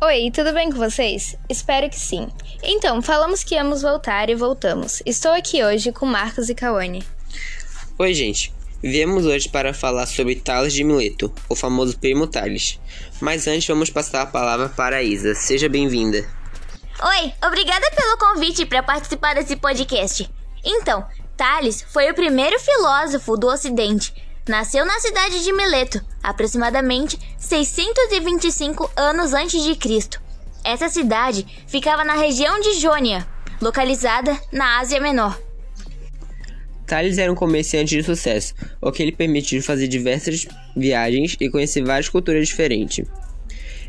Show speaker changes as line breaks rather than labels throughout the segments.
Oi, tudo bem com vocês? Espero que sim. Então, falamos que íamos voltar e voltamos. Estou aqui hoje com Marcos e Kawane.
Oi, gente. Viemos hoje para falar sobre Tales de Mileto, o famoso primo Tales. Mas antes vamos passar a palavra para a Isa. Seja bem-vinda.
Oi, obrigada pelo convite para participar desse podcast. Então, Tales foi o primeiro filósofo do Ocidente. Nasceu na cidade de Mileto, aproximadamente 625 anos antes de Cristo. Essa cidade ficava na região de Jônia, localizada na Ásia Menor.
Thales era um comerciante de sucesso, o que lhe permitiu fazer diversas viagens e conhecer várias culturas diferentes.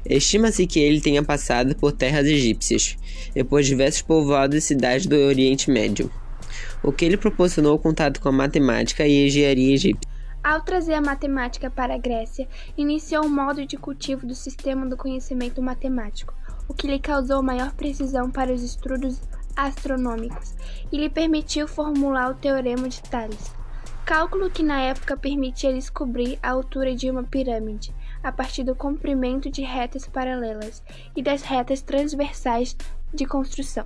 Estima-se que ele tenha passado por terras egípcias e por diversos povoados e cidades do Oriente Médio, o que lhe proporcionou contato com a matemática e engenharia egípcia.
Ao trazer a matemática para a Grécia, iniciou um modo de cultivo do sistema do conhecimento matemático, o que lhe causou maior precisão para os estudos astronômicos e lhe permitiu formular o Teorema de Tales, cálculo que na época permitia descobrir a altura de uma pirâmide a partir do comprimento de retas paralelas e das retas transversais de construção.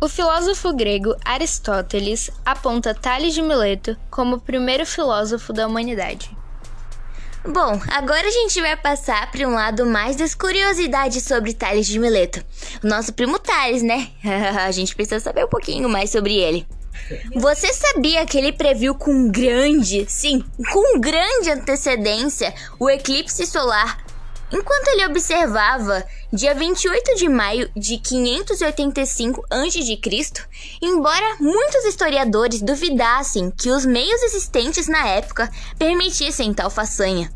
O filósofo grego Aristóteles aponta Tales de Mileto como o primeiro filósofo da humanidade.
Bom, agora a gente vai passar para um lado mais das curiosidades sobre Tales de Mileto. O nosso primo Tales, né? a gente precisa saber um pouquinho mais sobre ele. Você sabia que ele previu com grande, sim, com grande antecedência o eclipse solar enquanto ele observava, dia 28 de maio de 585 a.C., embora muitos historiadores duvidassem que os meios existentes na época permitissem tal façanha.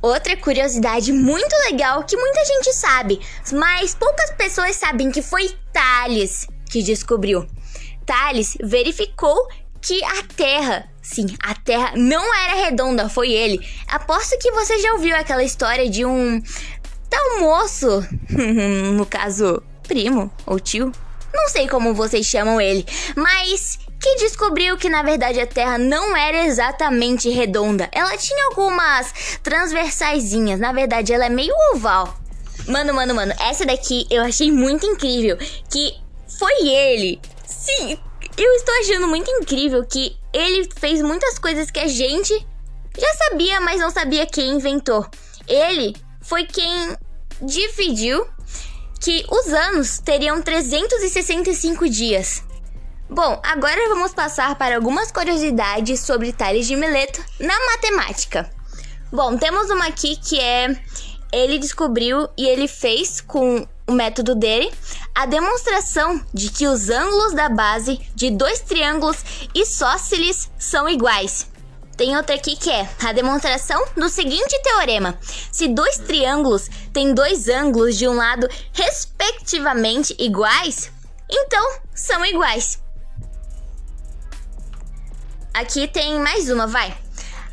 Outra curiosidade muito legal que muita gente sabe, mas poucas pessoas sabem que foi Thales que descobriu. Thales verificou que a Terra, sim, a Terra não era redonda, foi ele. Aposto que você já ouviu aquela história de um tal moço, no caso, primo ou tio, não sei como vocês chamam ele, mas que descobriu que na verdade a Terra não era exatamente redonda. Ela tinha algumas transversaisinhas, na verdade ela é meio oval. Mano, mano, mano, essa daqui eu achei muito incrível, que foi ele. Sim, eu estou achando muito incrível que ele fez muitas coisas que a gente já sabia, mas não sabia quem inventou. Ele foi quem dividiu que os anos teriam 365 dias. Bom, agora vamos passar para algumas curiosidades sobre Tales de Mileto na matemática. Bom, temos uma aqui que é ele descobriu e ele fez com o método dele a demonstração de que os ângulos da base de dois triângulos isósceles são iguais. Tem outra aqui que é a demonstração do seguinte teorema: se dois triângulos têm dois ângulos de um lado respectivamente iguais, então são iguais. Aqui tem mais uma, vai.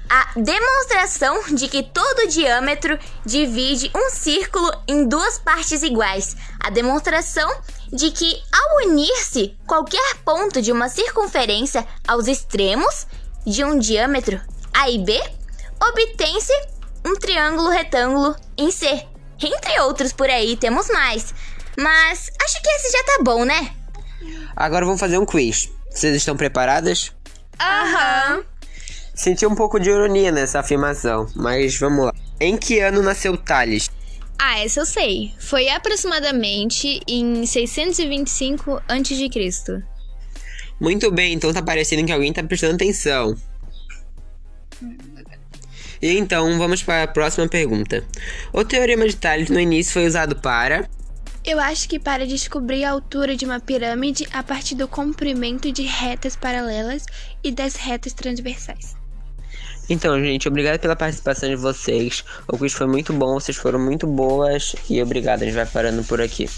A demonstração de que todo diâmetro divide um círculo em duas partes iguais. A demonstração de que, ao unir-se qualquer ponto de uma circunferência aos extremos de um diâmetro A e B, obtém-se um triângulo retângulo em C. Entre outros por aí, temos mais. Mas acho que esse já tá bom, né?
Agora vamos fazer um quiz. Vocês estão preparadas?
Aham.
Senti um pouco de ironia nessa afirmação, mas vamos lá. Em que ano nasceu Tales?
Ah, essa eu sei. Foi aproximadamente em 625 a.C.
Muito bem, então tá parecendo que alguém tá prestando atenção. E então, vamos para a próxima pergunta. O teorema de Tales no início foi usado para
Eu acho que para descobrir a altura de uma pirâmide a partir do comprimento de retas paralelas e das retas transversais.
Então, gente, obrigado pela participação de vocês. O quiz foi muito bom, vocês foram muito boas e obrigado. A gente vai parando por aqui.